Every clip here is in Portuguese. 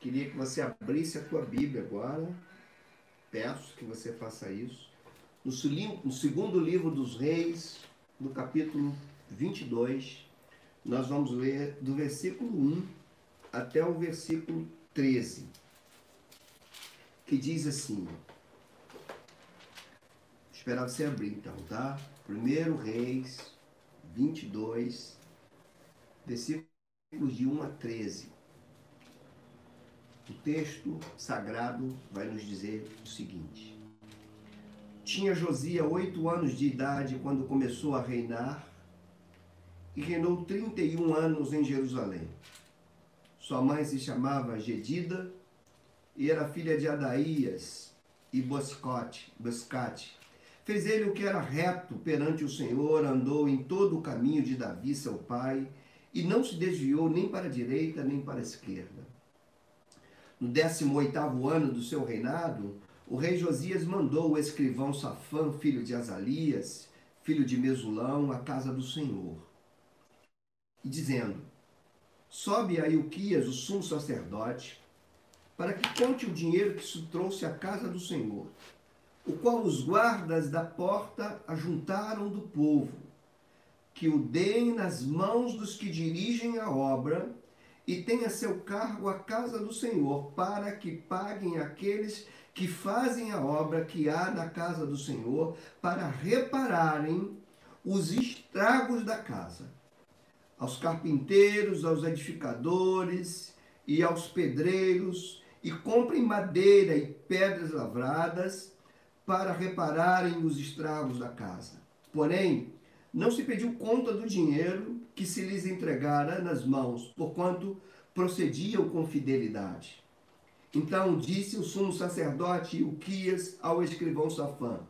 Queria que você abrisse a tua Bíblia agora. Peço que você faça isso. No segundo livro dos Reis, no capítulo 22, nós vamos ler do versículo 1 até o versículo 13, que diz assim: Esperar você abrir então, tá? Primeiro Reis 22, versículos de 1 a 13. O texto sagrado vai nos dizer o seguinte: Tinha Josia oito anos de idade quando começou a reinar e reinou 31 anos em Jerusalém. Sua mãe se chamava Gedida e era filha de Adaías e Boscote, Boscate. Fez ele o que era reto perante o Senhor, andou em todo o caminho de Davi, seu pai, e não se desviou nem para a direita nem para a esquerda. No 18 ano do seu reinado, o rei Josias mandou o escrivão Safã, filho de Azalias, filho de Mesulão, à casa do Senhor, dizendo: Sobe a Ilquias, o sumo sacerdote, para que conte o dinheiro que se trouxe à casa do Senhor, o qual os guardas da porta ajuntaram do povo, que o deem nas mãos dos que dirigem a obra e tenha seu cargo a casa do Senhor, para que paguem aqueles que fazem a obra que há na casa do Senhor, para repararem os estragos da casa. Aos carpinteiros, aos edificadores e aos pedreiros, e comprem madeira e pedras lavradas para repararem os estragos da casa. Porém, não se pediu conta do dinheiro que se lhes entregara nas mãos, porquanto procediam com fidelidade. Então disse o sumo sacerdote Uquias ao escrivão Safã: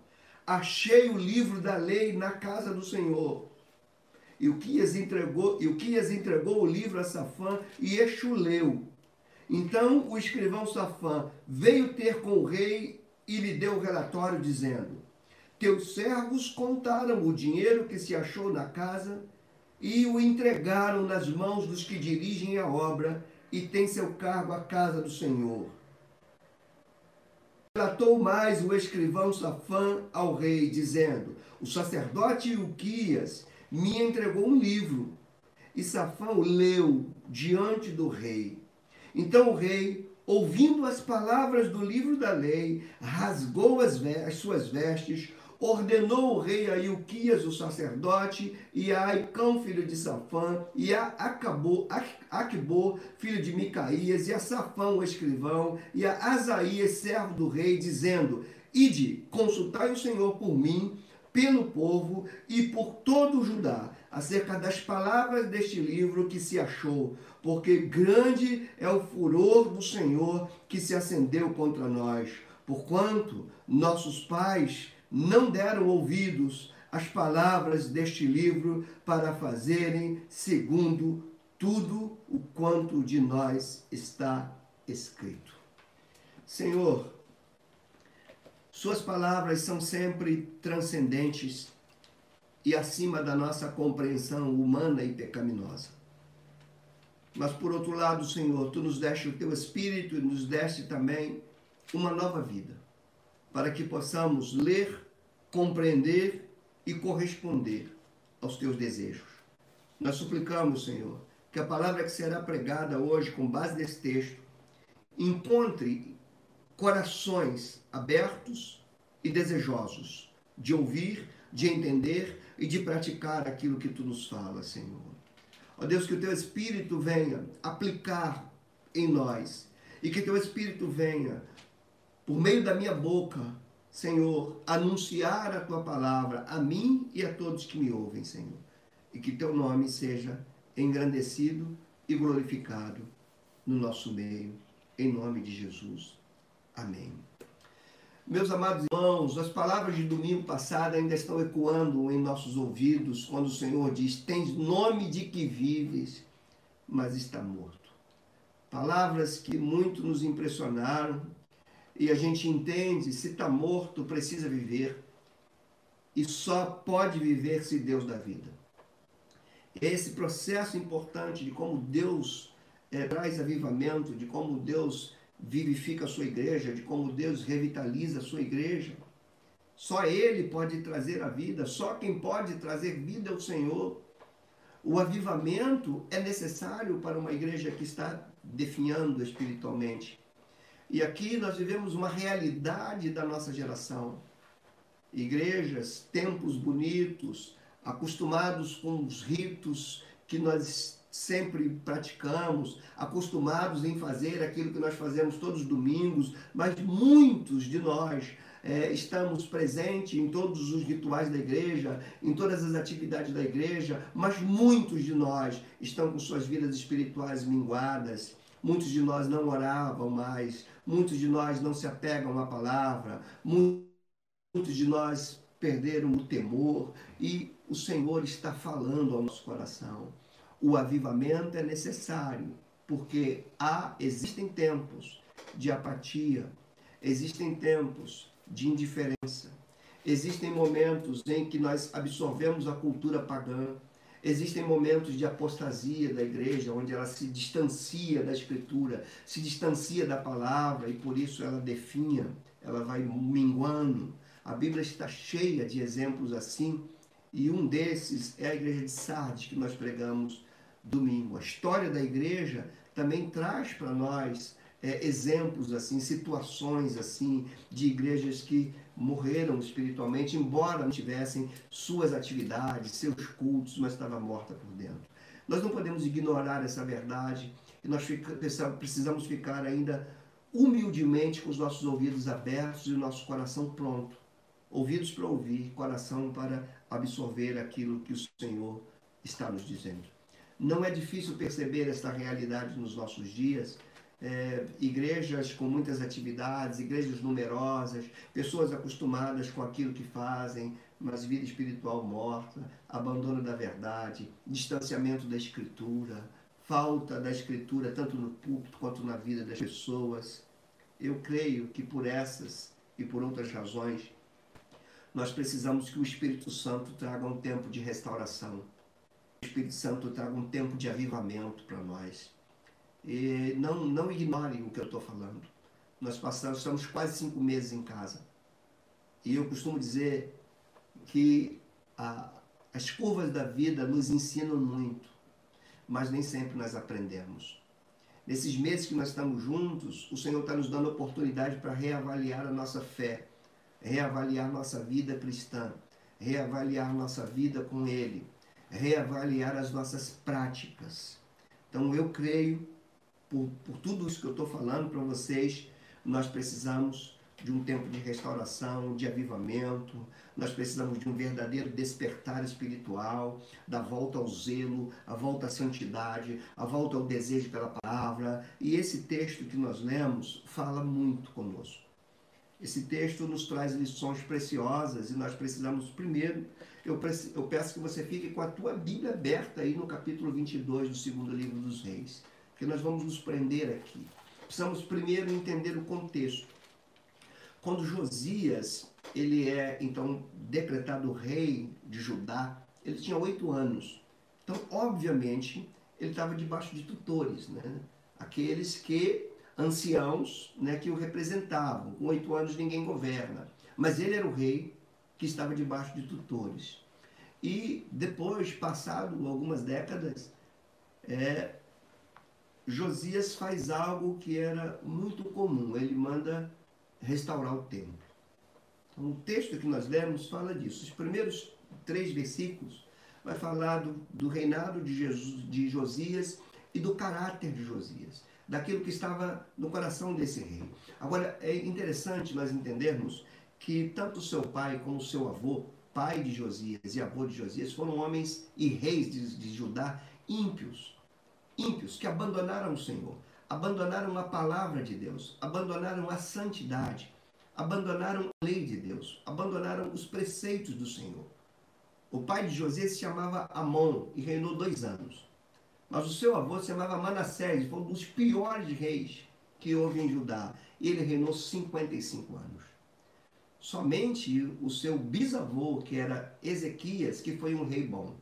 Achei o livro da lei na casa do Senhor. E Uquias entregou, entregou o livro a Safã e o leu. Então o escrivão Safã veio ter com o rei e lhe deu o relatório, dizendo: Teus servos contaram o dinheiro que se achou na casa e o entregaram nas mãos dos que dirigem a obra e têm seu cargo a casa do Senhor. Relatou mais o escrivão Safã ao rei, dizendo: O sacerdote Uquias me entregou um livro. E Safã o leu diante do rei. Então o rei, ouvindo as palavras do livro da lei, rasgou as, as suas vestes, ordenou o rei a Ilquias, o sacerdote, e a Aicão, filho de Safã, e a Acabô, Aquibô, filho de Micaías, e a Safão, o escrivão, e a Asaías, servo do rei, dizendo, Ide, consultai o Senhor por mim, pelo povo e por todo o Judá, acerca das palavras deste livro que se achou, porque grande é o furor do Senhor que se acendeu contra nós, porquanto nossos pais não deram ouvidos às palavras deste livro para fazerem segundo tudo o quanto de nós está escrito. Senhor, Suas palavras são sempre transcendentes e acima da nossa compreensão humana e pecaminosa. Mas por outro lado, Senhor, tu nos deste o teu espírito e nos deste também uma nova vida, para que possamos ler compreender e corresponder aos teus desejos. Nós suplicamos, Senhor, que a palavra que será pregada hoje, com base nesse texto, encontre corações abertos e desejosos de ouvir, de entender e de praticar aquilo que tu nos fala, Senhor. Ó Deus, que o teu Espírito venha aplicar em nós e que teu Espírito venha, por meio da minha boca, Senhor, anunciar a tua palavra a mim e a todos que me ouvem, Senhor. E que teu nome seja engrandecido e glorificado no nosso meio, em nome de Jesus. Amém. Meus amados irmãos, as palavras de domingo passado ainda estão ecoando em nossos ouvidos quando o Senhor diz: Tens nome de que vives, mas está morto. Palavras que muito nos impressionaram e a gente entende, se está morto, precisa viver. E só pode viver se Deus dá vida. Esse processo importante de como Deus é, traz avivamento, de como Deus vivifica a sua igreja, de como Deus revitaliza a sua igreja. Só Ele pode trazer a vida, só quem pode trazer vida é o Senhor. O avivamento é necessário para uma igreja que está definhando espiritualmente. E aqui nós vivemos uma realidade da nossa geração. Igrejas, templos bonitos, acostumados com os ritos que nós sempre praticamos, acostumados em fazer aquilo que nós fazemos todos os domingos, mas muitos de nós é, estamos presentes em todos os rituais da igreja, em todas as atividades da igreja, mas muitos de nós estão com suas vidas espirituais minguadas. Muitos de nós não oravam mais, muitos de nós não se apegam à palavra, muitos de nós perderam o temor e o Senhor está falando ao nosso coração. O avivamento é necessário, porque há existem tempos de apatia, existem tempos de indiferença. Existem momentos em que nós absorvemos a cultura pagã. Existem momentos de apostasia da igreja, onde ela se distancia da escritura, se distancia da palavra e por isso ela definha, ela vai minguando. A Bíblia está cheia de exemplos assim, e um desses é a igreja de Sardes que nós pregamos domingo. A história da igreja também traz para nós é, exemplos assim, situações assim de igrejas que morreram espiritualmente, embora não tivessem suas atividades, seus cultos, mas estava morta por dentro. Nós não podemos ignorar essa verdade e nós precisamos ficar ainda humildemente com os nossos ouvidos abertos e o nosso coração pronto. Ouvidos para ouvir, coração para absorver aquilo que o Senhor está nos dizendo. Não é difícil perceber esta realidade nos nossos dias, é, igrejas com muitas atividades, igrejas numerosas, pessoas acostumadas com aquilo que fazem, mas vida espiritual morta, abandono da verdade, distanciamento da escritura, falta da escritura tanto no púlpito quanto na vida das pessoas. Eu creio que por essas e por outras razões, nós precisamos que o Espírito Santo traga um tempo de restauração. O Espírito Santo traga um tempo de avivamento para nós e não, não ignorem o que eu estou falando. Nós passamos, estamos quase cinco meses em casa. E eu costumo dizer que a, as curvas da vida nos ensinam muito, mas nem sempre nós aprendemos. Nesses meses que nós estamos juntos, o Senhor está nos dando oportunidade para reavaliar a nossa fé, reavaliar nossa vida cristã, reavaliar nossa vida com Ele, reavaliar as nossas práticas. Então eu creio por, por tudo isso que eu estou falando para vocês, nós precisamos de um tempo de restauração, de avivamento, nós precisamos de um verdadeiro despertar espiritual, da volta ao zelo, a volta à santidade, a volta ao desejo pela palavra. E esse texto que nós lemos fala muito conosco. Esse texto nos traz lições preciosas e nós precisamos, primeiro, eu, eu peço que você fique com a tua Bíblia aberta aí no capítulo 22 do segundo livro dos Reis que nós vamos nos prender aqui. Precisamos primeiro entender o contexto. Quando Josias ele é então decretado rei de Judá, ele tinha oito anos. Então, obviamente, ele estava debaixo de tutores, né? Aqueles que anciãos, né, que o representavam. Com oito anos ninguém governa, mas ele era o rei que estava debaixo de tutores. E depois, passado algumas décadas, é, Josias faz algo que era muito comum, ele manda restaurar o templo. Então, o texto que nós lemos fala disso. Os primeiros três versículos vai falar do, do reinado de, Jesus, de Josias e do caráter de Josias, daquilo que estava no coração desse rei. Agora, é interessante nós entendermos que tanto seu pai como seu avô, pai de Josias e avô de Josias, foram homens e reis de, de Judá ímpios ímpios que abandonaram o Senhor, abandonaram a palavra de Deus, abandonaram a santidade, abandonaram a lei de Deus, abandonaram os preceitos do Senhor. O pai de José se chamava Amon e reinou dois anos. Mas o seu avô se chamava Manassés, foi um dos piores reis que houve em Judá. Ele reinou 55 anos. Somente o seu bisavô, que era Ezequias, que foi um rei bom.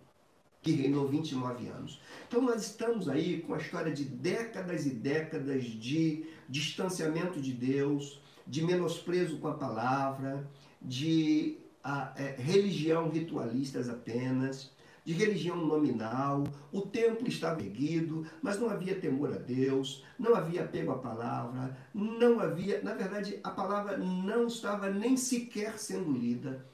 Que reinou 29 anos. Então nós estamos aí com a história de décadas e décadas de distanciamento de Deus, de menosprezo com a palavra, de a, é, religião ritualistas apenas, de religião nominal, o templo estava erguido, mas não havia temor a Deus, não havia apego à palavra, não havia, na verdade, a palavra não estava nem sequer sendo lida.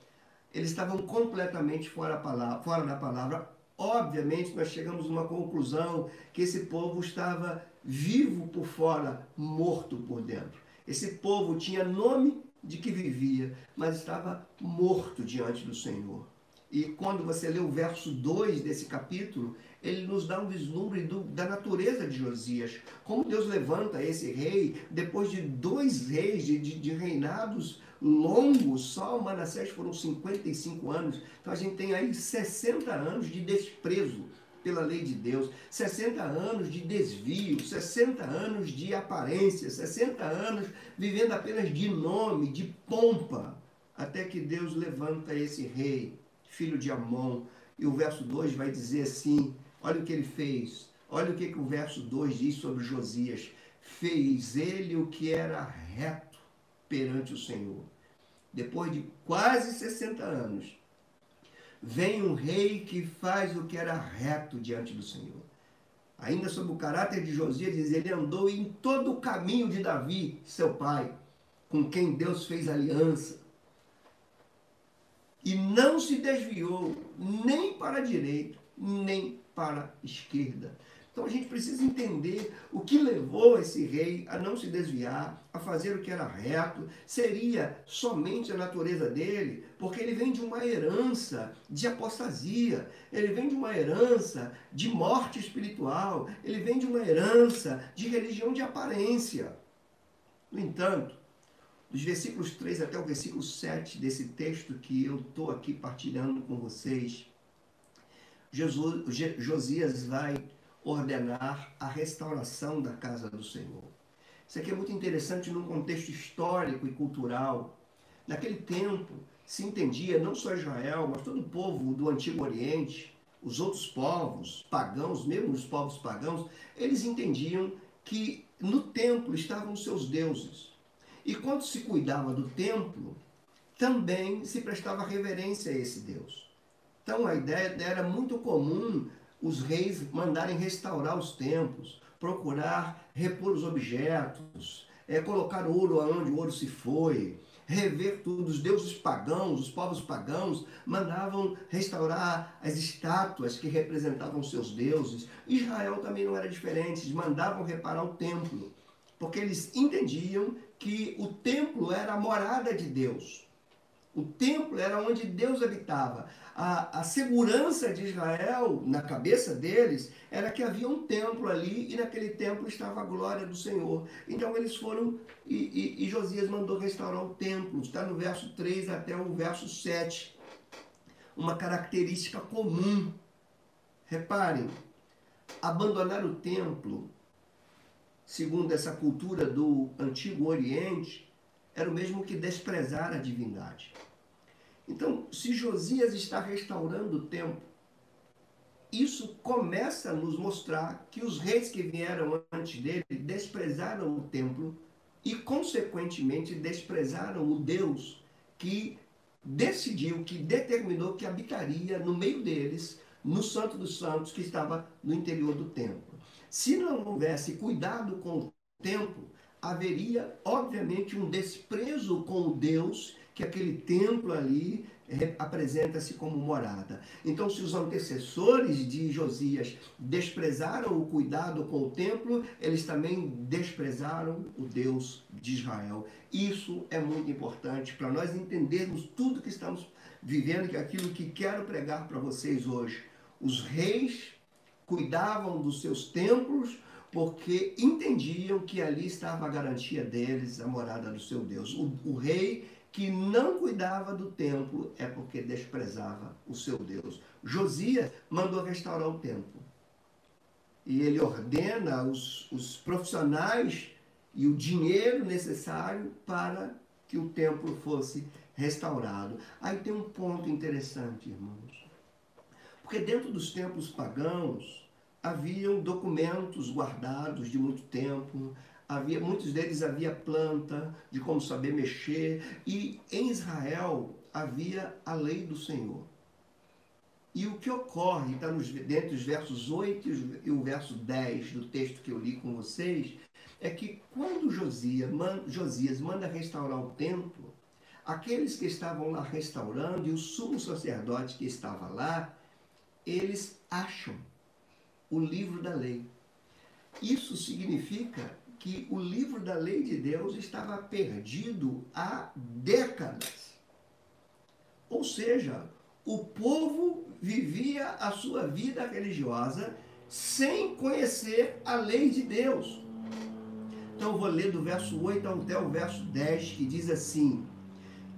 Eles estavam completamente fora, palavra, fora da palavra. Obviamente, nós chegamos a uma conclusão que esse povo estava vivo por fora, morto por dentro. Esse povo tinha nome de que vivia, mas estava morto diante do Senhor. E quando você lê o verso 2 desse capítulo, ele nos dá um vislumbre do, da natureza de Josias. Como Deus levanta esse rei depois de dois reis, de, de, de reinados longos, só o Manassés foram 55 anos. Então a gente tem aí 60 anos de desprezo pela lei de Deus, 60 anos de desvio, 60 anos de aparência, 60 anos vivendo apenas de nome, de pompa, até que Deus levanta esse rei filho de Amon. E o verso 2 vai dizer assim: olha o que ele fez, olha o que, que o verso 2 diz sobre Josias. Fez ele o que era reto perante o Senhor. Depois de quase 60 anos, vem um rei que faz o que era reto diante do Senhor. Ainda sobre o caráter de Josias, diz: ele andou em todo o caminho de Davi, seu pai, com quem Deus fez aliança e não se desviou nem para a direita, nem para a esquerda. Então a gente precisa entender o que levou esse rei a não se desviar, a fazer o que era reto. Seria somente a natureza dele, porque ele vem de uma herança de apostasia, ele vem de uma herança de morte espiritual, ele vem de uma herança de religião de aparência. No entanto, dos versículos 3 até o versículo 7 desse texto que eu estou aqui partilhando com vocês, Jesus, Josias vai ordenar a restauração da casa do Senhor. Isso aqui é muito interessante num contexto histórico e cultural. Naquele tempo se entendia não só Israel, mas todo o povo do Antigo Oriente, os outros povos pagãos, mesmo os povos pagãos, eles entendiam que no templo estavam os seus deuses. E quando se cuidava do templo, também se prestava reverência a esse Deus. Então a ideia era muito comum os reis mandarem restaurar os templos, procurar repor os objetos, é, colocar ouro aonde o ouro se foi, rever tudo. Os deuses pagãos, os povos pagãos, mandavam restaurar as estátuas que representavam seus deuses. Israel também não era diferente, eles mandavam reparar o templo, porque eles entendiam que o templo era a morada de Deus. O templo era onde Deus habitava. A, a, segurança de Israel, na cabeça deles, era que havia um templo ali e naquele templo estava a glória do Senhor. Então eles foram e, e, e Josias mandou restaurar o templo. Está no verso 3 até o verso 7. Uma característica comum. Reparem, abandonar o templo segundo essa cultura do Antigo Oriente, era o mesmo que desprezar a divindade. Então, se Josias está restaurando o templo, isso começa a nos mostrar que os reis que vieram antes dele desprezaram o templo e, consequentemente, desprezaram o Deus que decidiu, que determinou que habitaria no meio deles, no Santo dos Santos, que estava no interior do templo. Se não houvesse cuidado com o tempo, haveria, obviamente, um desprezo com o Deus que aquele templo ali é, apresenta-se como morada. Então, se os antecessores de Josias desprezaram o cuidado com o templo, eles também desprezaram o Deus de Israel. Isso é muito importante para nós entendermos tudo que estamos vivendo, que é aquilo que quero pregar para vocês hoje. Os reis cuidavam dos seus templos porque entendiam que ali estava a garantia deles, a morada do seu Deus. O, o, rei que não cuidava do templo é porque desprezava o seu Deus. Josias mandou restaurar o templo. E ele ordena os, os profissionais e o dinheiro necessário para que o templo fosse restaurado. Aí tem um ponto interessante, irmãos. Porque dentro dos templos pagãos haviam documentos guardados de muito tempo, havia muitos deles havia planta de como saber mexer e em Israel havia a lei do Senhor. E o que ocorre, está nos, dentro dos versos 8 e o verso 10 do texto que eu li com vocês, é que quando Josias, Josias manda restaurar o templo, aqueles que estavam lá restaurando e o sumo sacerdote que estava lá, eles acham o livro da lei. Isso significa que o livro da lei de Deus estava perdido há décadas. Ou seja, o povo vivia a sua vida religiosa sem conhecer a lei de Deus. Então eu vou ler do verso 8 até o verso 10, que diz assim: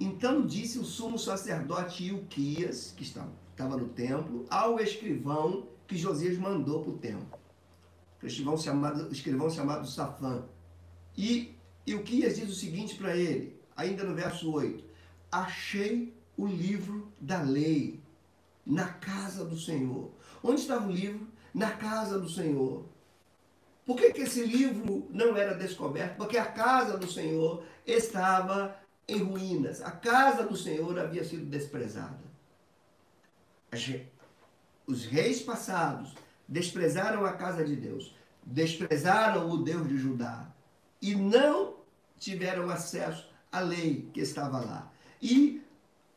Então disse o sumo sacerdote Ilquias, que estava, no templo, ao escrivão que Josias mandou para o templo. O escrivão chamado, escrivão chamado Safã. E Ilquias diz o seguinte para ele, ainda no verso 8: Achei o livro da lei na casa do Senhor. Onde estava o livro? Na casa do Senhor. Por que, que esse livro não era descoberto? Porque a casa do Senhor estava em ruínas. A casa do Senhor havia sido desprezada. Os reis passados desprezaram a casa de Deus, desprezaram o Deus de Judá e não tiveram acesso à lei que estava lá. E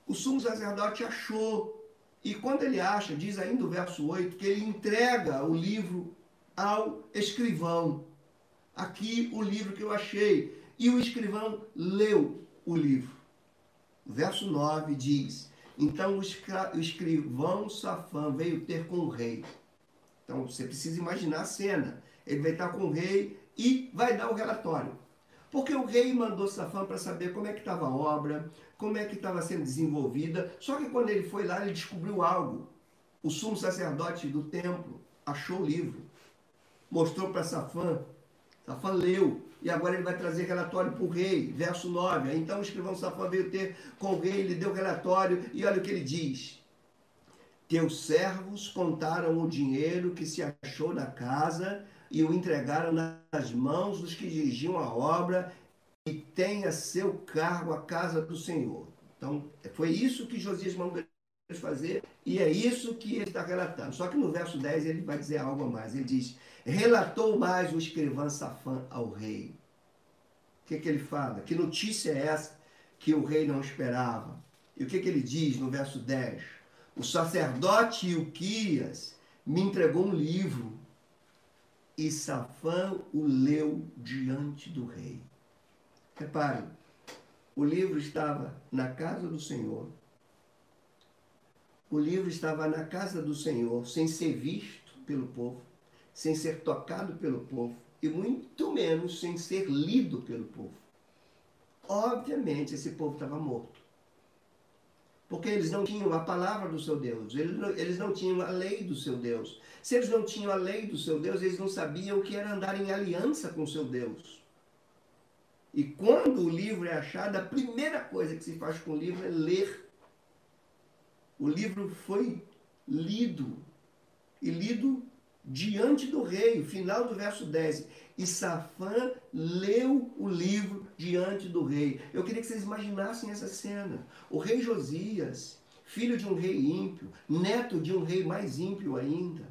o sumo sacerdote achou. E quando ele acha, diz ainda o verso 8, que ele entrega o livro ao escrivão. Aqui o livro que eu achei. E o escrivão leu o livro. O verso 9 diz: Então o escrivão Safã veio ter com o rei. Então você precisa imaginar a cena. Ele vai estar com o rei e vai dar o relatório. Porque o rei mandou Safã para saber como é que estava a obra, como é que estava sendo desenvolvida. Só que quando ele foi lá, ele descobriu algo. O sumo sacerdote do templo achou o livro, mostrou para Safã. Safã leu, e agora ele vai trazer relatório para o rei. Verso 9. Então o escrivão Safã veio ter com o rei, ele deu relatório, e olha o que ele diz. Teus servos contaram o dinheiro que se achou na casa e o entregaram nas mãos dos que dirigiam a obra e tem a seu cargo a casa do Senhor. Então, foi isso que Josias mandou fazer e é isso que ele está relatando. Só que no verso 10 ele vai dizer algo a mais. Ele diz: Relatou mais o escrivão Safã ao rei. O que, que ele fala? Que notícia é essa que o rei não esperava? E o que, que ele diz no verso 10? O sacerdote Ilquias me entregou um livro e Safã o leu diante do rei. Repare, o livro estava na casa do Senhor. O livro estava na casa do Senhor, sem ser visto pelo povo, sem ser tocado pelo povo e muito menos sem ser lido pelo povo. Obviamente, esse povo estava morto. Porque eles não tinham a palavra do seu Deus, eles não, eles não tinham a lei do seu Deus. Se eles não tinham a lei do seu Deus, eles não sabiam o que era andar em aliança com o seu Deus. E quando o livro é achado, a primeira coisa que se faz com o livro é ler. O livro foi lido. E lido diante do rei, final do verso 10. E Safã leu o livro diante do rei. Eu queria que vocês imaginassem essa cena. O rei Josias, filho de um rei ímpio, neto de um rei mais ímpio ainda,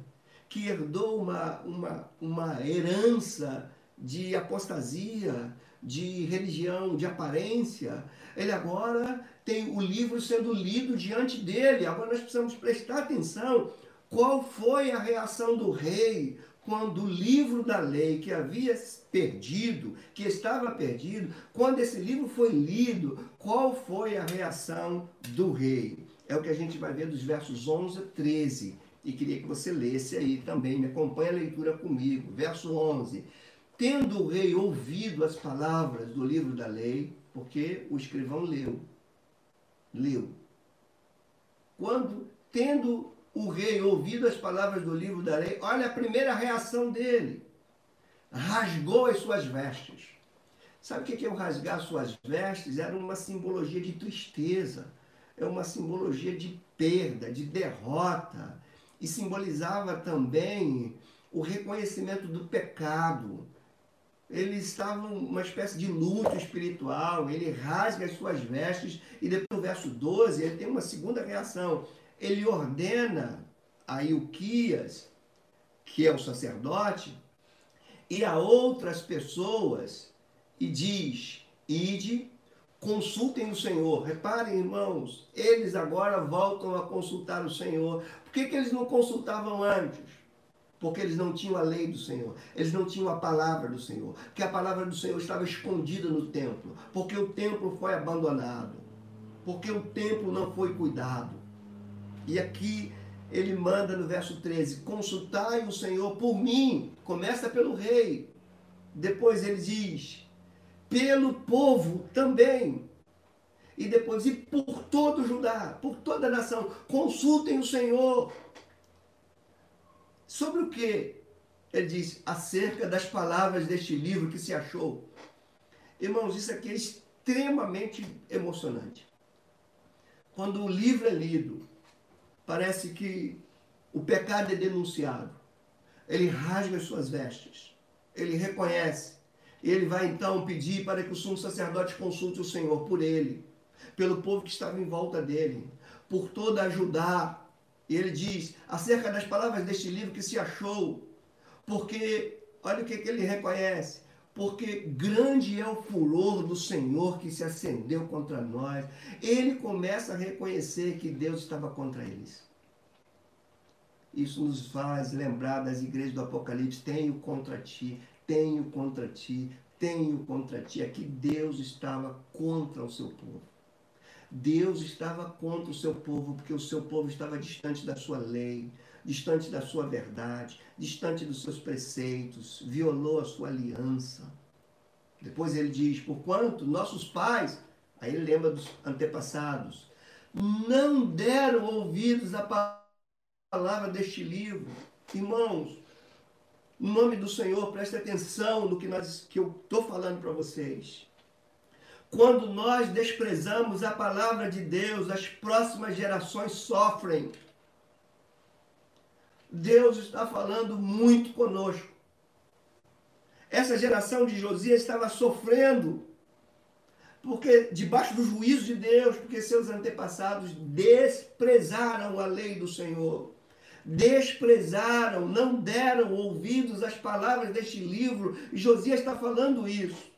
que herdou uma, uma, uma herança de apostasia, de religião, de aparência, ele agora tem o livro sendo lido diante dele. Agora nós precisamos prestar atenção qual foi a reação do rei quando o livro da lei que havia perdido, que estava perdido, quando esse livro foi lido, qual foi a reação do rei? É o que a gente vai ver dos versos 11 a 13. E queria que você lesse aí também, me acompanhe a leitura comigo. Verso 11. Tendo o rei ouvido as palavras do livro da lei, porque o escrivão leu, leu. Quando, tendo o rei ouvido as palavras do livro da lei, olha a primeira reação dele. Rasgou as suas vestes. Sabe o que é o rasgar suas vestes? Era uma simbologia de tristeza, é uma simbologia de perda, de derrota. e simbolizava também o reconhecimento do pecado. Eles estavam uma espécie de luto espiritual, ele rasga as suas vestes e depois no verso 12 ele tem uma segunda reação. Ele ordena a Ilquias, que é o sacerdote, e a outras pessoas e diz: Ide, consultem o Senhor. Reparem, irmãos, eles agora voltam a consultar o Senhor. Por que, que eles não consultavam antes? Porque eles não tinham a lei do Senhor, eles não tinham a palavra do Senhor, que a palavra do Senhor estava escondida no templo, porque o templo foi abandonado, porque o templo não foi cuidado. E aqui ele manda no verso 13: consultai o Senhor por mim, começa pelo rei. Depois ele diz: pelo povo também. E depois, e por todo Judá, por toda a nação, consultem o Senhor. Sobre o que? Ele diz, acerca das palavras deste livro que se achou. Irmãos, isso aqui é extremamente emocionante. Quando o livro é lido, parece que o pecado é denunciado. Ele rasga as suas vestes. Ele reconhece. E ele vai então pedir para que o sumo sacerdote consulte o Senhor por ele, pelo povo que estava em volta dele, por toda a Judá. E ele diz, acerca das palavras deste livro que se achou, porque, olha o que, que ele reconhece, porque grande é o furor do Senhor que se acendeu contra nós. Ele começa a reconhecer que Deus estava contra eles. Isso nos faz lembrar das igrejas do Apocalipse: tenho contra ti, tenho contra ti, tenho contra ti. Aqui Deus estava contra o seu povo. Deus estava contra o seu povo, porque o seu povo estava distante da sua lei, distante da sua verdade, distante dos seus preceitos, violou a sua aliança. Depois ele diz: Porquanto nossos pais, aí ele lembra dos antepassados, não deram ouvidos à palavra deste livro. Irmãos, em nome do Senhor, preste atenção no que, nós, que eu estou falando para vocês. Quando nós desprezamos a palavra de Deus, as próximas gerações sofrem. Deus está falando muito conosco. Essa geração de Josias estava sofrendo porque debaixo do juízo de Deus, porque seus antepassados desprezaram a lei do Senhor desprezaram, não deram ouvidos às palavras deste livro, e Josias está falando isso.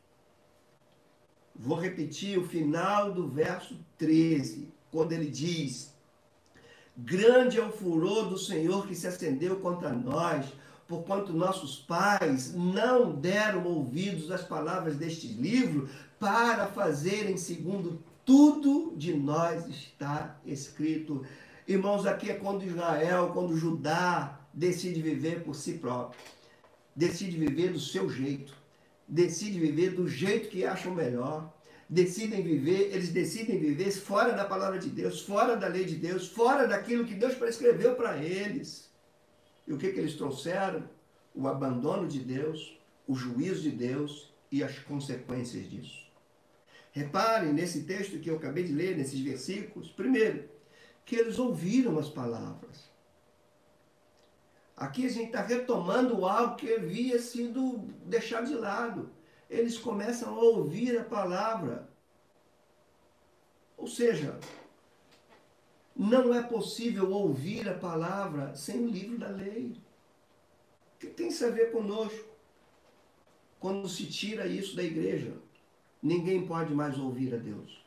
Vou repetir o final do verso 13, quando ele diz: Grande é o furor do Senhor que se acendeu contra nós, porquanto nossos pais não deram ouvidos às palavras deste livro, para fazerem segundo tudo de nós está escrito. Irmãos, aqui é quando Israel, quando Judá decide viver por si próprio, decide viver do seu jeito, decide viver do jeito que acham melhor, decidem viver, eles decidem viver fora da palavra de Deus, fora da lei de Deus, fora daquilo que Deus prescreveu para eles. E o que, que eles trouxeram? O abandono de Deus, o juízo de Deus e as consequências disso. Reparem nesse texto que eu acabei de ler, nesses versículos. Primeiro, que eles ouviram as palavras. Aqui a gente está retomando algo que havia sido deixado de lado. Eles começam a ouvir a palavra. Ou seja, não é possível ouvir a palavra sem o livro da lei. O que tem a ver conosco? Quando se tira isso da igreja, ninguém pode mais ouvir a Deus.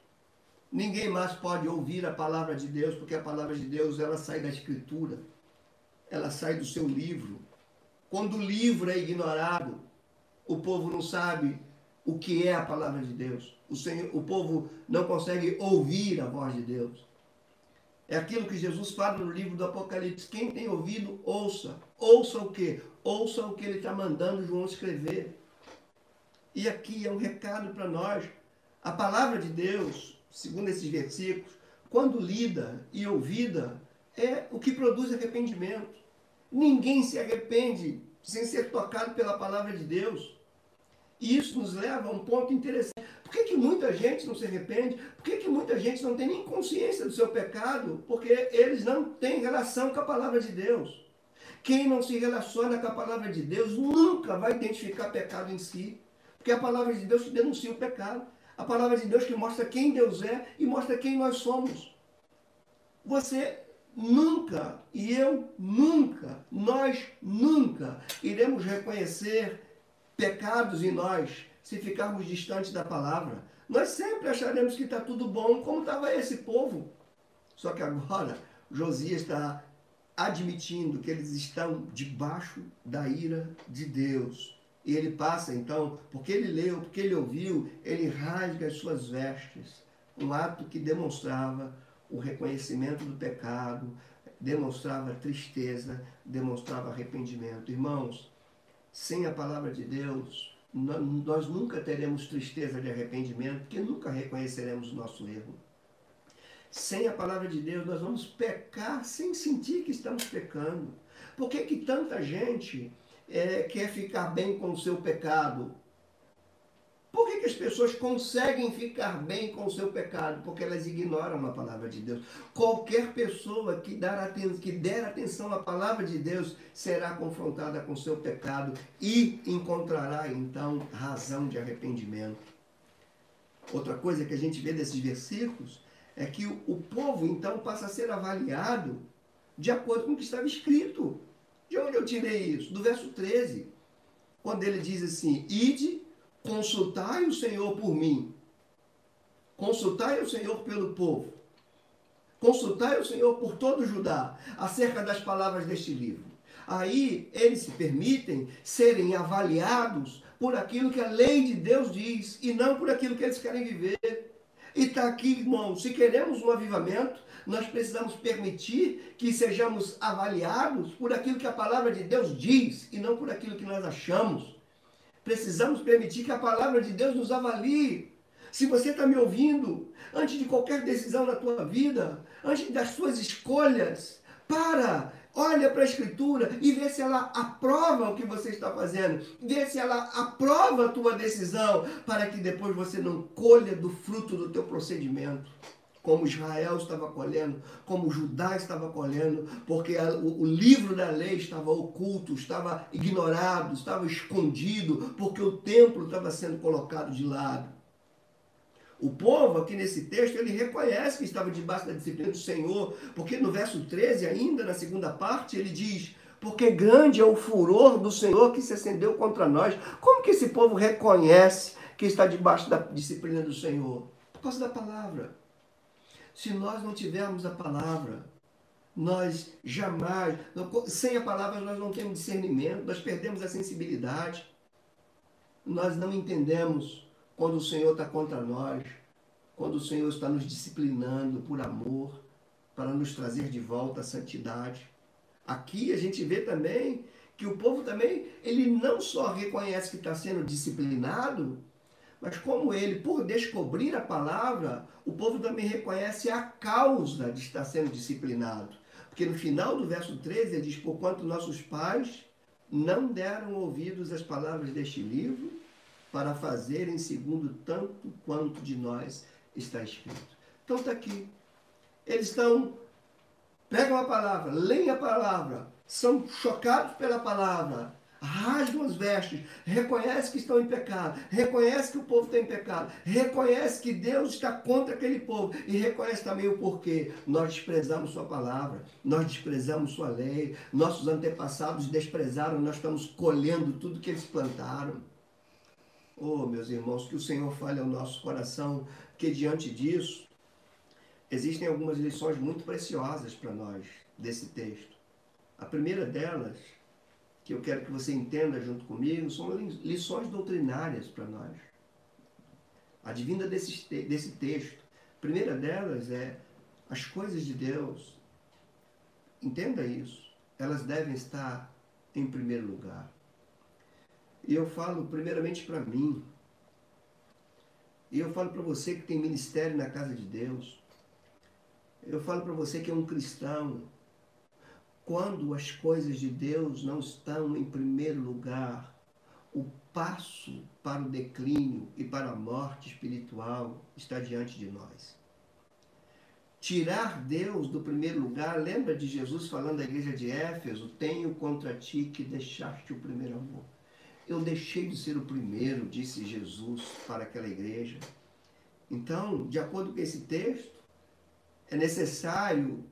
Ninguém mais pode ouvir a palavra de Deus, porque a palavra de Deus ela sai da escritura, ela sai do seu livro. Quando o livro é ignorado, o povo não sabe o que é a palavra de Deus. O, Senhor, o povo não consegue ouvir a voz de Deus. É aquilo que Jesus fala no livro do Apocalipse. Quem tem ouvido, ouça. Ouça o quê? Ouça o que ele está mandando João escrever. E aqui é um recado para nós. A palavra de Deus, segundo esses versículos, quando lida e ouvida, é o que produz arrependimento. Ninguém se arrepende sem ser tocado pela palavra de Deus. E isso nos leva a um ponto interessante. Por que, que muita gente não se arrepende? Por que, que muita gente não tem nem consciência do seu pecado? Porque eles não têm relação com a palavra de Deus. Quem não se relaciona com a palavra de Deus nunca vai identificar pecado em si. Porque a palavra de Deus que denuncia o pecado. A palavra de Deus que mostra quem Deus é e mostra quem nós somos. Você nunca, e eu nunca, nós nunca iremos reconhecer pecados em nós se ficarmos distantes da palavra. Nós sempre acharemos que está tudo bom, como estava esse povo. Só que agora Josias está admitindo que eles estão debaixo da ira de Deus. E ele passa então, porque ele leu, porque ele ouviu, ele rasga as suas vestes. Um ato que demonstrava o reconhecimento do pecado, demonstrava tristeza, demonstrava arrependimento. Irmãos, sem a palavra de Deus, nós nunca teremos tristeza de arrependimento, porque nunca reconheceremos o nosso erro. Sem a palavra de Deus, nós vamos pecar sem sentir que estamos pecando. Por que, que tanta gente é, quer ficar bem com o seu pecado? Por que, que as pessoas conseguem ficar bem com o seu pecado? Porque elas ignoram a palavra de Deus. Qualquer pessoa que, dar atenção, que der atenção à palavra de Deus será confrontada com o seu pecado e encontrará então razão de arrependimento. Outra coisa que a gente vê desses versículos é que o, povo então passa a ser avaliado de acordo com o que estava escrito. De onde eu tirei isso? Do verso 13, quando ele diz assim: Ide Consultai o Senhor por mim. Consultai o Senhor pelo povo. Consultai o Senhor por todo Judá acerca das palavras deste livro. Aí eles se permitem serem avaliados por aquilo que a lei de Deus diz e não por aquilo que eles querem viver. E está aqui, irmão, se queremos um avivamento, nós precisamos permitir que sejamos avaliados por aquilo que a palavra de Deus diz e não por aquilo que nós achamos. Precisamos permitir que a palavra de Deus nos avalie. Se você está me ouvindo, antes de qualquer decisão na tua vida, antes das suas escolhas, para, olha para a Escritura e vê se ela aprova o que você está fazendo, vê se ela aprova a tua decisão, para que depois você não colha do fruto do teu procedimento como Israel estava colhendo, como Judá estava colhendo, porque o, livro da lei estava oculto, estava ignorado, estava escondido, porque o templo estava sendo colocado de lado. O povo, aqui nesse texto, ele reconhece que estava debaixo da disciplina do Senhor, porque no verso 13, ainda na segunda parte, ele diz: Porque grande é o furor do Senhor que se acendeu contra nós. Como que esse povo reconhece que está debaixo da disciplina do Senhor? Por causa da palavra. Se nós não tivermos a palavra, nós jamais, sem a palavra nós não temos discernimento, nós perdemos a sensibilidade, nós não entendemos quando o Senhor está contra nós, quando o Senhor está nos disciplinando por amor, para nos trazer de volta a santidade. Aqui a gente vê também que o povo também, ele não só reconhece que está sendo disciplinado, mas como ele, por descobrir a palavra, o povo também reconhece a causa de estar sendo disciplinado. Porque no final do verso 13 ele diz: Porquanto nossos pais não deram ouvidos às palavras deste livro, para fazerem segundo tanto quanto de nós está escrito. Então está aqui. Eles estão, pegam a palavra, leem a palavra, são chocados pela palavra, rasgam as vestes, reconhece que estão em pecado, reconhece que o povo está em pecado, reconhece que Deus está contra aquele povo. E reconhece também o porquê. Nós desprezamos sua palavra, nós desprezamos sua lei, nossos antepassados desprezaram, nós estamos colhendo tudo que eles plantaram. Oh, meus irmãos, que o Senhor fale ao nosso coração, que diante disso existem algumas lições muito preciosas para nós desse texto. A primeira delas que eu quero que você entenda junto comigo são lições doutrinárias para nós. Advinda desse, desse texto. A primeira delas é as coisas de Deus. Entenda isso. Elas devem estar em primeiro lugar. E eu falo primeiramente para mim. E eu falo para você que tem ministério na casa de Deus. Eu falo para você que é um cristão, quando as coisas de Deus não estão em primeiro lugar, o passo para o declínio e para a morte espiritual está diante de nós. Tirar Deus do primeiro lugar, lembra de Jesus falando à igreja de Éfeso: Tenho contra ti que deixaste o primeiro amor. Eu deixei de ser o primeiro, disse Jesus para aquela igreja. Então, de acordo com esse texto, é necessário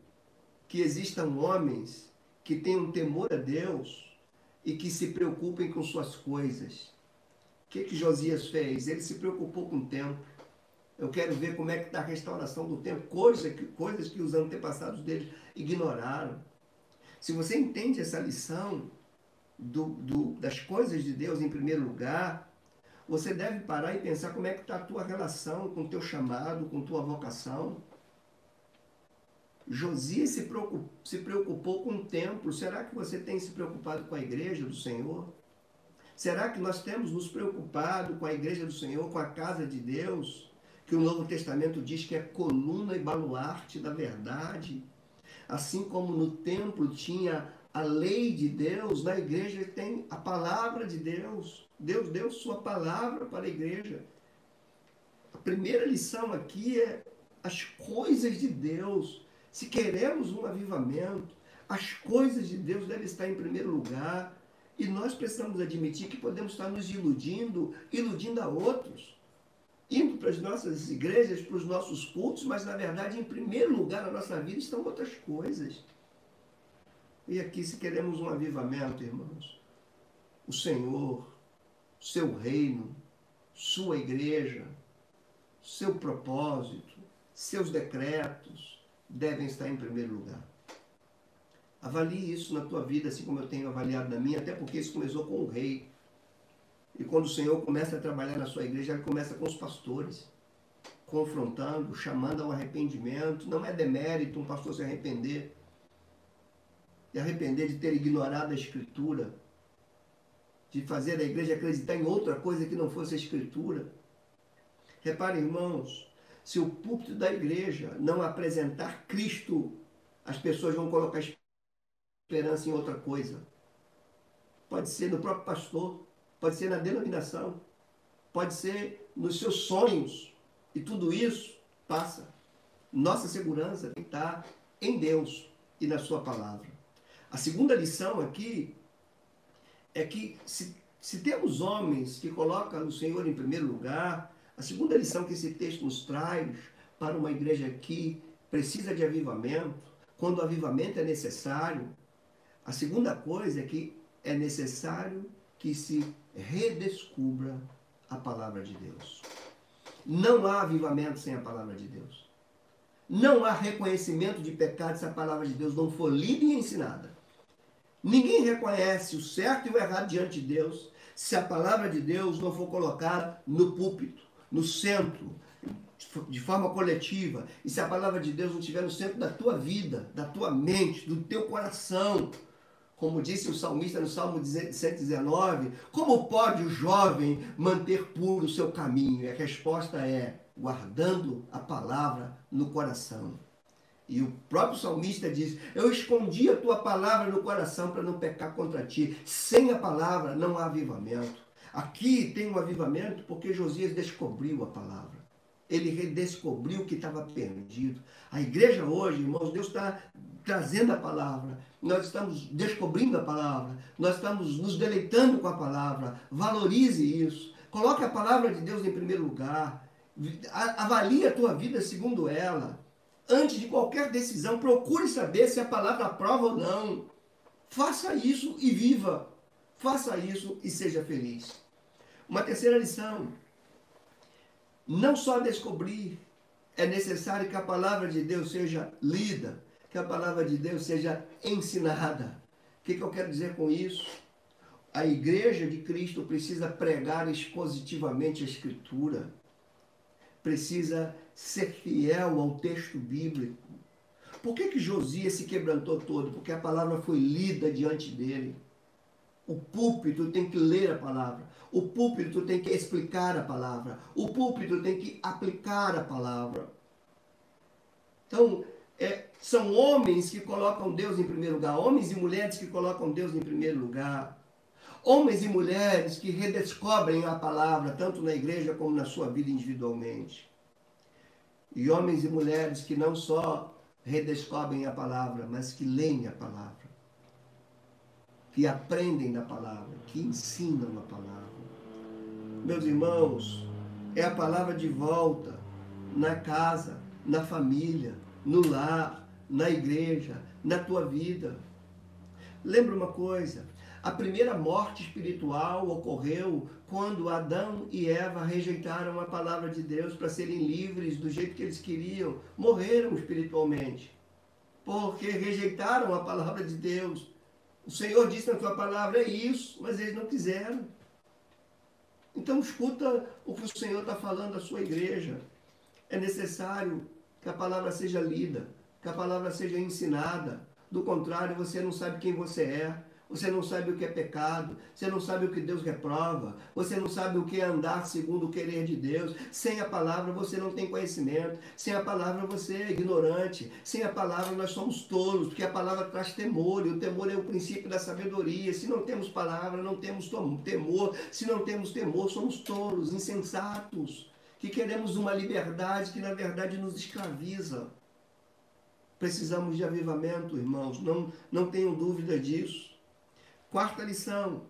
que existam homens que tenham temor a Deus e que se preocupem com suas coisas. O que, que Josias fez? Ele se preocupou com o tempo. Eu quero ver como é que está a restauração do tempo, coisa que, coisas que os antepassados dele ignoraram. Se você entende essa lição do, do, das coisas de Deus em primeiro lugar, você deve parar e pensar como é que está a tua relação com o teu chamado, com tua vocação. Josias se preocupou, se preocupou com o templo. Será que você tem se preocupado com a igreja do Senhor? Será que nós temos nos preocupado com a igreja do Senhor, com a casa de Deus? Que o Novo Testamento diz que é coluna e baluarte da verdade. Assim como no templo tinha a lei de Deus, na igreja tem a palavra de Deus. Deus deu sua palavra para a igreja. A primeira lição aqui é as coisas de Deus. Se queremos um avivamento, as coisas de Deus devem estar em primeiro lugar. E nós precisamos admitir que podemos estar nos iludindo, iludindo a outros, indo para as nossas igrejas, para os nossos cultos, mas na verdade, em primeiro lugar na nossa vida estão outras coisas. E aqui, se queremos um avivamento, irmãos, o Senhor, seu reino, sua igreja, seu propósito, seus decretos devem estar em primeiro lugar. Avalie isso na tua vida, assim como eu tenho avaliado na minha, até porque isso começou com o rei. E quando o Senhor começa a trabalhar na sua igreja, ele começa com os pastores, confrontando, chamando ao arrependimento. Não é demérito um pastor se arrepender, e arrepender de ter ignorado a Escritura, de fazer a igreja acreditar em outra coisa que não fosse a Escritura. Reparem, irmãos, se o púlpito da igreja não apresentar Cristo, as pessoas vão colocar esperança em outra coisa. Pode ser no próprio pastor, pode ser na denominação, pode ser nos seus sonhos. E tudo isso passa. Nossa segurança estar em Deus e na Sua palavra. A segunda lição aqui é que se, se temos homens que colocam o Senhor em primeiro lugar, a segunda lição que esse texto nos traz para uma igreja que precisa de avivamento, quando o avivamento é necessário, a segunda coisa é que é necessário que se redescubra a palavra de Deus. Não há avivamento sem a palavra de Deus. Não há reconhecimento de pecado se a palavra de Deus não for lida e ensinada. Ninguém reconhece o certo e o errado diante de Deus se a palavra de Deus não for colocada no púlpito, no centro, de forma coletiva. E se a palavra de Deus não estiver no centro da tua vida, da tua mente, do teu coração, como disse o salmista no Salmo 119, como pode o jovem manter puro o seu caminho? E a resposta é guardando a palavra no coração. E o próprio salmista diz: Eu escondi a tua palavra no coração para não pecar contra ti. Sem a palavra não há avivamento. Aqui tem um avivamento porque Josias descobriu a palavra. Ele redescobriu o que estava perdido. A igreja hoje, irmãos, Deus está trazendo a palavra, nós estamos descobrindo a palavra, nós estamos nos deleitando com a palavra. Valorize isso. Coloque a palavra de Deus em primeiro lugar. Avalie a tua vida segundo ela. Antes de qualquer decisão, procure saber se a palavra aprova ou não. Faça isso e viva. Faça isso e seja feliz. Uma terceira lição. Não só descobrir, é necessário que a palavra de Deus seja lida, que a palavra de Deus seja ensinada. O que, que eu quero dizer com isso? A igreja de Cristo precisa pregar expositivamente a Escritura, precisa ser fiel ao texto bíblico. Por que, que Josias se quebrantou todo? Porque a palavra foi lida diante dele. O púlpito tem que ler a palavra. O púlpito tem que explicar a palavra. O púlpito tem que aplicar a palavra. Então, é, são homens que colocam Deus em primeiro lugar, homens e mulheres que colocam Deus em primeiro lugar, Homens e mulheres que redescobrem a palavra, tanto na igreja como na sua vida individualmente. E homens e mulheres que não só redescobrem a palavra, mas que leem a palavra, que aprendem da palavra, que ensinam a palavra. Meus irmãos, é a palavra de volta na casa, na família, no lar, na igreja, na tua vida. Lembra uma coisa: a primeira morte espiritual ocorreu quando Adão e Eva rejeitaram a palavra de Deus para serem livres do jeito que eles queriam. Morreram espiritualmente. Porque rejeitaram a palavra de Deus. O Senhor disse na sua palavra é isso, mas eles não quiseram. Então escuta o que o Senhor está falando à sua igreja. É necessário que a palavra seja lida, que a palavra seja ensinada. Do contrário, você não sabe quem você é, você não sabe o que é pecado, você não sabe o que Deus reprova, você não sabe o que é andar segundo o querer de Deus. Sem a palavra você não tem conhecimento, sem a palavra você é ignorante, sem a palavra nós somos tolos, porque a palavra traz temor, e o temor é o princípio da sabedoria. Se não temos palavra, não temos temor, se não temos temor, somos tolos, insensatos, que queremos uma liberdade que na verdade nos escraviza. Precisamos de avivamento, irmãos, não, não tenham dúvida disso. Quarta lição: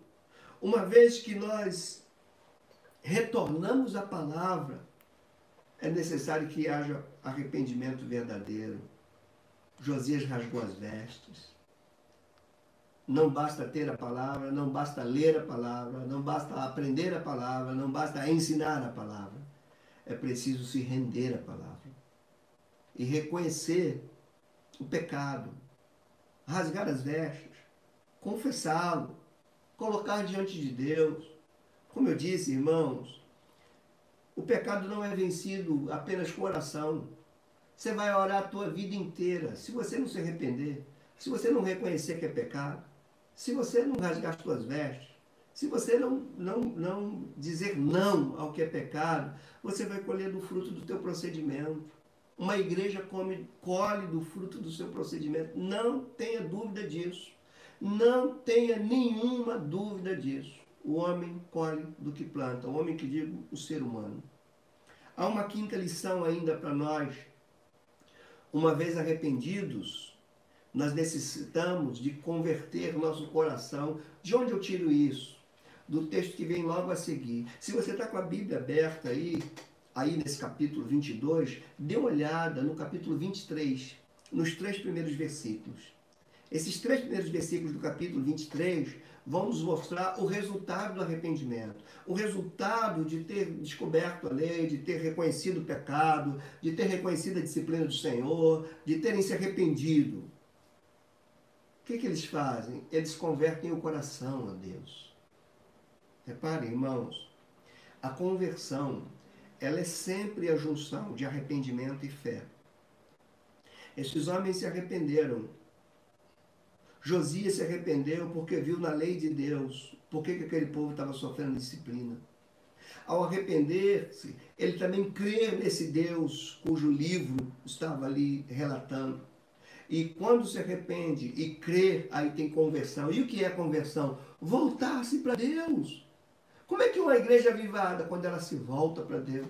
uma vez que nós retornamos à palavra, é necessário que haja arrependimento verdadeiro. Josias rasgou as vestes. Não basta ter a palavra, não basta ler a palavra, não basta aprender a palavra, não basta ensinar a palavra. É preciso se render à palavra e reconhecer o pecado, rasgar as vestes, confessá-lo, colocar diante de Deus. Como eu disse, irmãos, o pecado não é vencido apenas com oração. Você vai orar a tua vida inteira. Se você não se arrepender, se você não reconhecer que é pecado, se você não rasgar as tuas vestes, se você não, não, não dizer não ao que é pecado, você vai colher do fruto do teu procedimento. Uma igreja come, colhe do fruto do seu procedimento. Não tenha dúvida disso. Não tenha nenhuma dúvida disso. O homem colhe do que planta, o homem que digo, o ser humano. Há uma quinta lição ainda para nós. Uma vez arrependidos, nós necessitamos de converter nosso coração. De onde eu tiro isso? Do texto que vem logo a seguir. Se você está com a Bíblia aberta aí, aí nesse capítulo 22, dê uma olhada no capítulo 23, nos três primeiros versículos. Esses três primeiros versículos do capítulo 23 vão nos mostrar o resultado do arrependimento, o resultado de ter descoberto a lei, de ter reconhecido o pecado, de ter reconhecido a disciplina do Senhor, de terem se arrependido. O que, que eles fazem? Eles convertem o coração a Deus. Reparem, irmãos, a conversão, ela é sempre a junção de arrependimento e fé. Esses homens se arrependeram Josias se arrependeu porque viu na lei de Deus por que aquele povo estava sofrendo disciplina. Ao arrepender-se, ele também crê nesse Deus cujo livro estava ali relatando. E quando se arrepende e crê, aí tem conversão. E o que é conversão? Voltar-se para Deus. Como é que uma igreja avivada, quando ela se volta para Deus?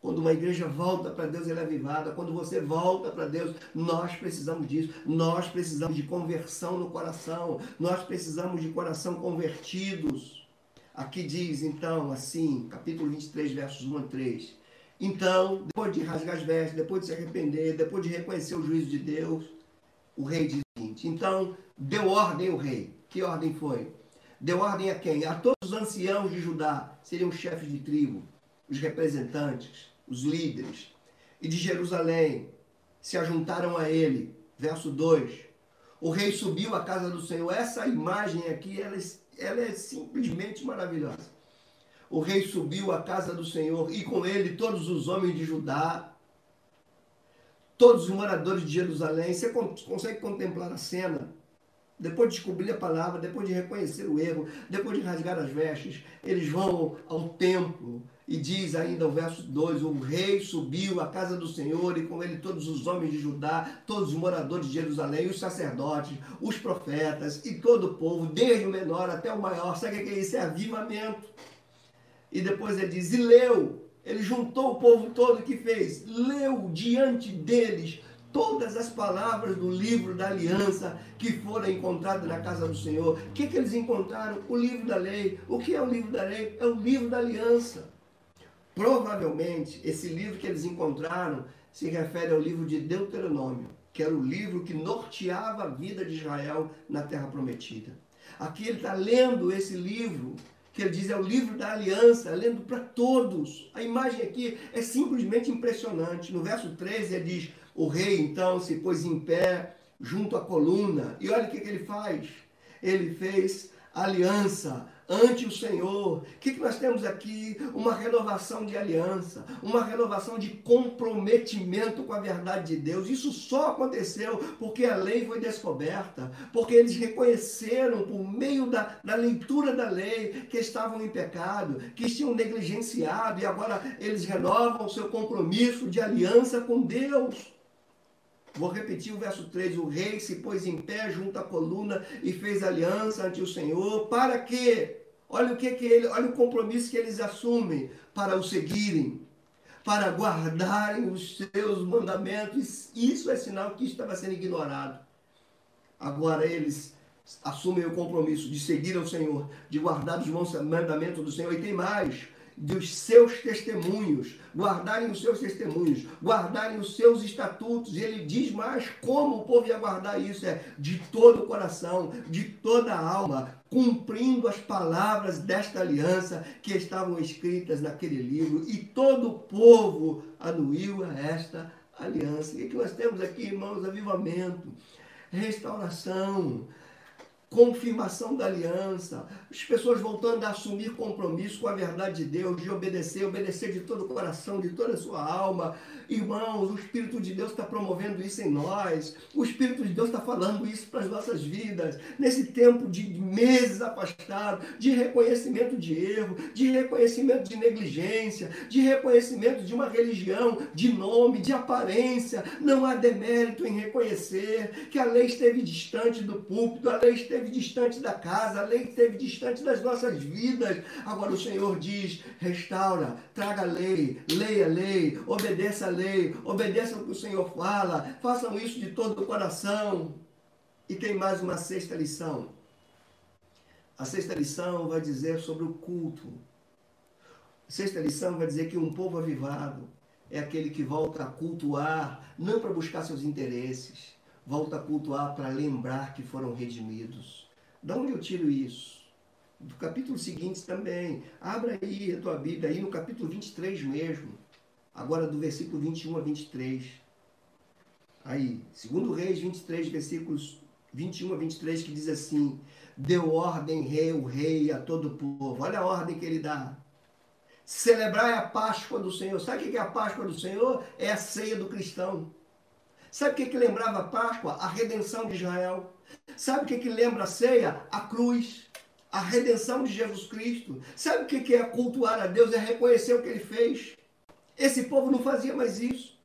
Quando uma igreja volta para Deus, ela é avivada. Quando você volta para Deus, nós precisamos disso. Nós precisamos de conversão no coração. Nós precisamos de coração convertidos. Aqui diz, então, assim, capítulo 23, versos 1 a 3. Então, depois de rasgar as vestes, depois de se arrepender, depois de reconhecer o juízo de Deus, o rei diz o seguinte: então, deu ordem o rei. Que ordem foi? Deu ordem a quem? A todos os anciãos de Judá, seriam chefes de tribo, os representantes, os líderes, e de Jerusalém se ajuntaram a ele. Verso 2. O rei subiu à casa do Senhor. Essa imagem aqui, ela, ela é simplesmente maravilhosa. O rei subiu à casa do Senhor e com ele todos os homens de Judá, todos os moradores de Jerusalém. Você consegue contemplar a cena? Depois de descobrir a palavra, depois de reconhecer o erro, depois de rasgar as vestes, eles vão ao templo E diz ainda o verso 2: O rei subiu à casa do Senhor, e com ele todos os homens de Judá, todos os moradores de Jerusalém, os sacerdotes, os profetas e todo o povo, desde o menor até o maior. Sabe o que é isso? É avivamento. E depois ele diz: E leu. Ele juntou o povo todo que fez, leu diante deles todas as palavras do livro da aliança que foram encontradas na casa do Senhor. O que, que eles encontraram? O livro da lei. O que é o livro da lei? É o livro da aliança. Provavelmente, esse livro que eles encontraram se refere ao livro de Deuteronômio, que era o livro que norteava a vida de Israel na Terra Prometida. Aqui ele está lendo esse livro, que ele diz é o livro da aliança, lendo para todos. A imagem aqui é simplesmente impressionante. No verso 13 ele diz: O rei então se pôs em pé junto à coluna, e olha o que, que ele faz. Ele fez aliança ante o Senhor. O que, que nós temos aqui? Uma renovação de aliança, uma renovação de comprometimento com a verdade de Deus. Isso só aconteceu porque a lei foi descoberta, porque eles reconheceram por meio da, da leitura da lei que estavam em pecado, que tinham negligenciado e agora eles renovam o seu compromisso de aliança com Deus. Vou repetir o verso 3: O rei se pôs em pé junto à coluna e fez aliança ante o Senhor. Para quê? Olha o que, que ele, olha o compromisso que eles assumem para o seguirem, para guardarem os seus mandamentos. Isso é sinal que estava sendo ignorado. Agora eles assumem o compromisso de seguir ao Senhor, de guardar os mandamentos do Senhor. E tem mais dos seus testemunhos, guardarem os seus testemunhos, guardarem os seus estatutos. E ele diz mais como o povo ia guardar isso: é de todo o coração, de toda a alma, cumprindo as palavras desta aliança que estavam escritas naquele livro. E todo o povo anuiu a esta aliança. E o que nós temos aqui, irmãos? Avivamento, restauração confirmação da aliança, as pessoas voltando a assumir compromisso com a verdade de Deus, de obedecer, obedecer de todo o coração, de toda a sua alma. Irmãos, o Espírito de Deus está promovendo isso em nós, o Espírito de Deus está falando isso para as nossas vidas, nesse tempo de meses afastados, de reconhecimento de erro, de reconhecimento de negligência, de reconhecimento de uma religião, de nome, de aparência. Não há demérito em reconhecer que a lei esteve distante do púlpito, a lei esteve distante da casa, a lei esteve distante das nossas vidas. Agora o Senhor diz: restaura, traga a lei, leia a lei, obedeça a lei, obedeça o que o Senhor fala, façam isso de todo o coração. E tem mais uma sexta lição. A sexta lição vai dizer sobre o culto. A sexta lição vai dizer que um povo avivado é aquele que volta a cultuar, não para buscar seus interesses, volta a cultuar para lembrar que foram redimidos. Da onde eu tiro isso? Do capítulo seguinte também. Abra aí a tua Bíblia, aí no capítulo 23 mesmo. Agora do versículo 21 a 23. Aí, segundo Reis 23, versículos 21 a 23, que diz assim: Deu ordem, rei, o rei, a todo o povo. Olha a ordem que ele dá. Celebrai a Páscoa do Senhor. Sabe o que é a Páscoa do Senhor? É a ceia do cristão. Sabe o que, que lembrava a Páscoa? A redenção de Israel. Sabe o que, que lembra a ceia? A cruz. A redenção de Jesus Cristo. Sabe o que, que é cultuar a Deus? É reconhecer o que ele fez. Esse povo não fazia mais isso.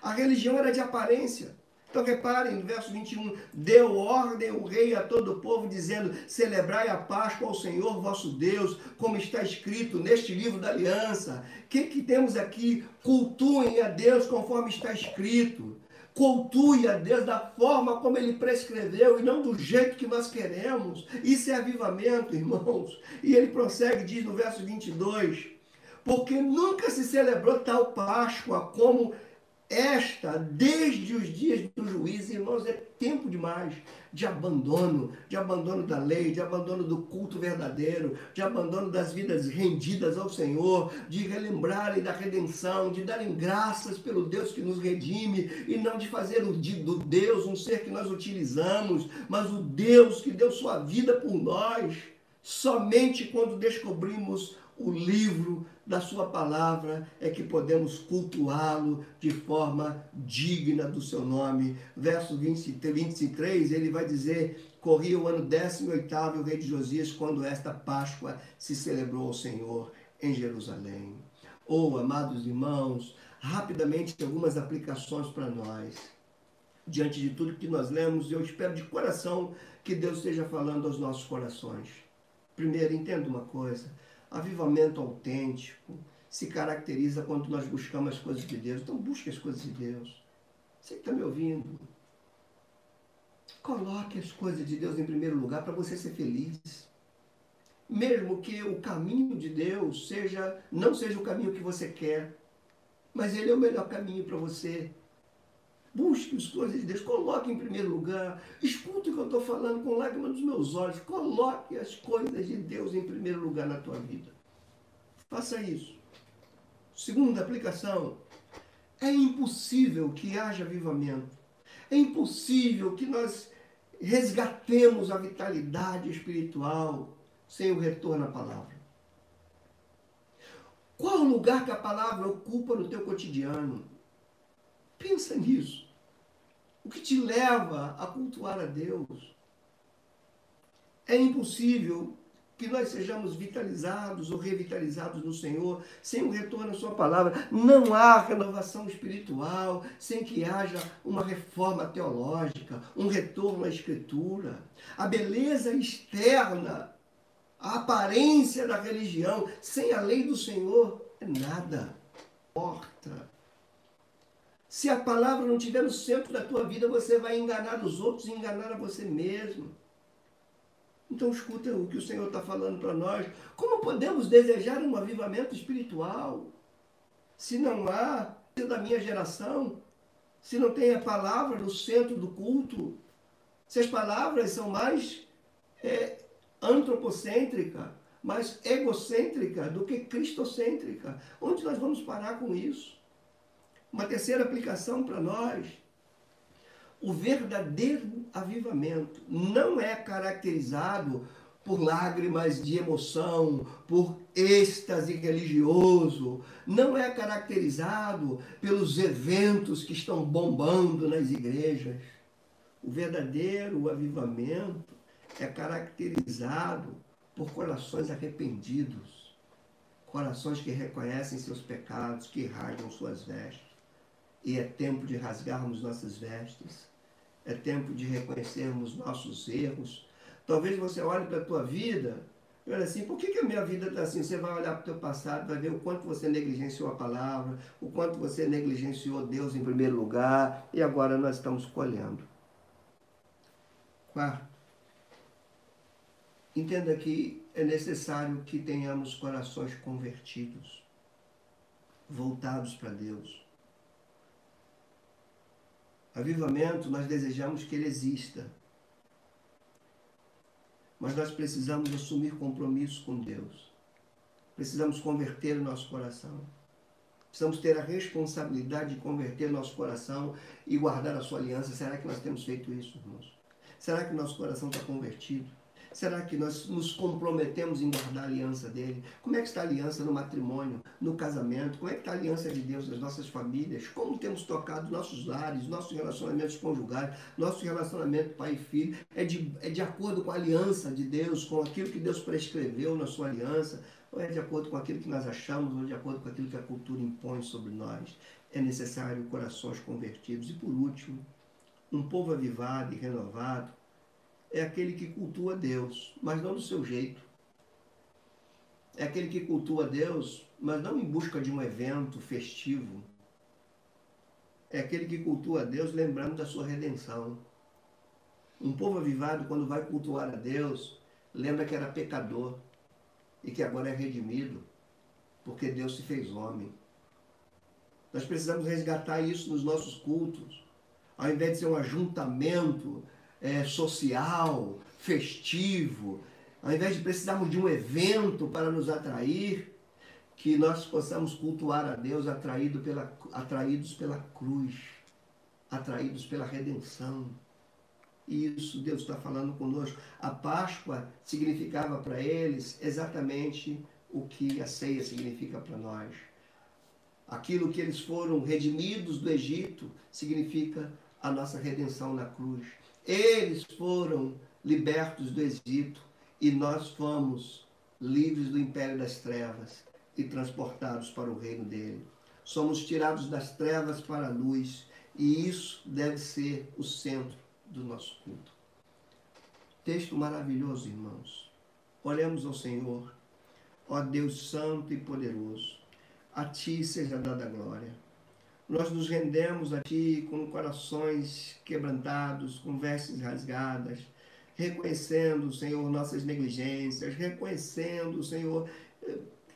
A religião era de aparência. Então reparem, no verso 21, deu ordem o rei a todo o povo, dizendo: celebrai a Páscoa ao Senhor vosso Deus, como está escrito neste livro da aliança. O que, que temos aqui? Cultuem a Deus conforme está escrito cultue a Deus da forma como Ele prescreveu e não do jeito que nós queremos. Isso é avivamento, irmãos. E ele prossegue, diz no verso 22, porque nunca se celebrou tal Páscoa como esta, desde os dias do juízo, irmãos, é tempo demais de abandono, de abandono da lei, de abandono do culto verdadeiro, de abandono das vidas rendidas ao Senhor, de relembrarem da redenção, de darem graças pelo Deus que nos redime e não de fazer do Deus um ser que nós utilizamos, mas o Deus que deu sua vida por nós. Somente quando descobrimos o livro da sua palavra é que podemos cultuá-lo de forma digna do seu nome. Verso 20, 23, ele vai dizer: Corria o ano 18 o rei de Josias, quando esta Páscoa se celebrou ao Senhor. em Jerusalém. Ou, oh, amados irmãos, rapidamente algumas aplicações para nós. Diante de tudo que nós lemos, eu espero de coração que Deus esteja falando aos nossos corações. Primeiro, entenda uma coisa: avivamento autêntico se caracteriza quando nós buscamos as coisas de Deus. Então, busque as coisas de Deus. Você que está me ouvindo, coloque as coisas de Deus em primeiro lugar para você ser feliz. Mesmo que o caminho de Deus seja não seja o caminho que você quer, mas ele é o melhor caminho para você. Busque as coisas de Deus, coloque em primeiro lugar. Escute o que eu estou falando com lágrimas nos meus olhos. Coloque as coisas de Deus em primeiro lugar na tua vida. Faça isso. Segunda aplicação. É impossível que haja avivamento. É impossível que nós resgatemos a vitalidade espiritual sem o retorno à palavra. Qual o lugar que a palavra ocupa no teu cotidiano? Pensa nisso. O que te leva a cultuar a Deus? É impossível que nós sejamos vitalizados ou revitalizados no Senhor sem o retorno à Sua palavra. Não há renovação espiritual sem que haja uma reforma teológica, um retorno à Escritura. A beleza externa a aparência da religião sem a lei do Senhor é nada. Porta. Se a palavra não estiver no centro da tua vida, você vai enganar os outros e enganar a você mesmo. Então escuta o que o Senhor está falando para nós. Como podemos desejar um avivamento espiritual se não há da minha geração, se não tem a palavra no centro do culto, se as palavras são mais é, antropocêntrica, mais egocêntrica do que cristocêntrica. Onde nós vamos parar com isso? Uma terceira aplicação para nós. O verdadeiro avivamento não é caracterizado por lágrimas de emoção, por êxtase religioso, não é caracterizado pelos eventos que estão bombando nas igrejas. O verdadeiro avivamento é caracterizado por corações arrependidos, corações que reconhecem seus pecados, que rasgam suas vestes. E é tempo de rasgarmos nossas vestes, é tempo de reconhecermos nossos erros. Talvez você olhe para a tua vida e olhe assim, por que, que a minha vida está assim? Você vai olhar para o teu passado, vai ver o quanto você negligenciou a palavra, o quanto você negligenciou Deus em primeiro lugar, e agora nós estamos colhendo. Quarto, Entenda que é necessário que tenhamos corações convertidos, voltados para Deus. Avivamento, nós desejamos que ele exista. Mas nós precisamos assumir compromisso com Deus. Precisamos converter o nosso coração. Precisamos ter a responsabilidade de converter nosso coração e guardar a sua aliança. Será que nós temos feito isso, irmãos? Será que nosso coração está convertido? Será que nós nos comprometemos em guardar a aliança dele? Como é que está a aliança no matrimônio, no casamento? Como é que está a aliança de Deus nas nossas famílias? Como temos tocado nossos lares, nossos relacionamentos conjugais, nosso relacionamento pai e filho? É de, é de acordo com a aliança de Deus, com aquilo que Deus prescreveu na sua aliança? Ou é de acordo com aquilo que nós achamos, ou de acordo com aquilo que a cultura impõe sobre nós? É necessário corações convertidos. E por último, um povo avivado e renovado é aquele que cultua Deus, mas não do seu jeito. É aquele que cultua Deus, mas não em busca de um evento festivo. É aquele que cultua Deus lembrando da sua redenção. Um povo avivado, quando vai cultuar a Deus, lembra que era pecador e que agora é redimido, porque Deus se fez homem. Nós precisamos resgatar isso nos nossos cultos. Ao invés de ser um ajuntamento é, social, festivo, ao invés de precisarmos de um evento para nos atrair, que nós possamos cultuar a Deus atraído pela, atraídos pela cruz, atraídos pela redenção. E isso Deus está falando conosco. A Páscoa significava para eles exatamente o que a ceia significa para nós. Aquilo que eles foram redimidos do Egito significa a nossa redenção na cruz. Eles foram libertos do Egito e nós fomos livres do império das trevas. e transportados para o reino dele. Somos tirados das trevas para a luz e isso deve ser o centro do nosso culto. Texto maravilhoso, irmãos. Olhemos ao Senhor, ó Deus Santo e Poderoso. A Ti seja dada a glória. Nós nos rendemos a Ti com corações quebrantados, com vestes rasgadas, reconhecendo, Senhor, nossas negligências, reconhecendo, Senhor,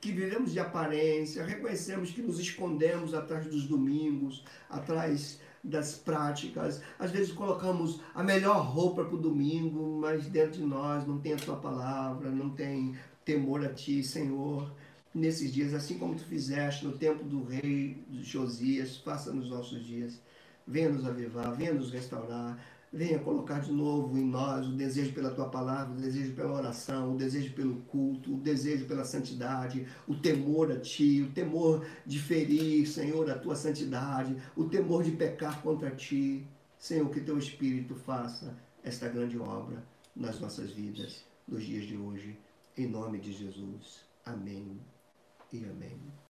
que vivemos de aparência, reconhecemos que nos escondemos atrás dos domingos, atrás das práticas. Às vezes colocamos a melhor roupa para o domingo, mas dentro de nós não tem a tua palavra, não tem temor a ti, Senhor. Nesses dias, assim como tu fizeste no tempo do rei Josias, faça nos nossos dias. Venha nos avivar, venha nos restaurar, Venha colocar de novo em nós o desejo pela tua palavra, o desejo pela oração, o desejo pelo culto, o desejo pela santidade, o temor a ti, o temor de ferir, Senhor, a tua santidade, o temor de pecar contra ti. Senhor, que teu Espírito faça esta grande obra nas nossas vidas, nos dias de hoje. Em nome de Jesus. Amém e amém.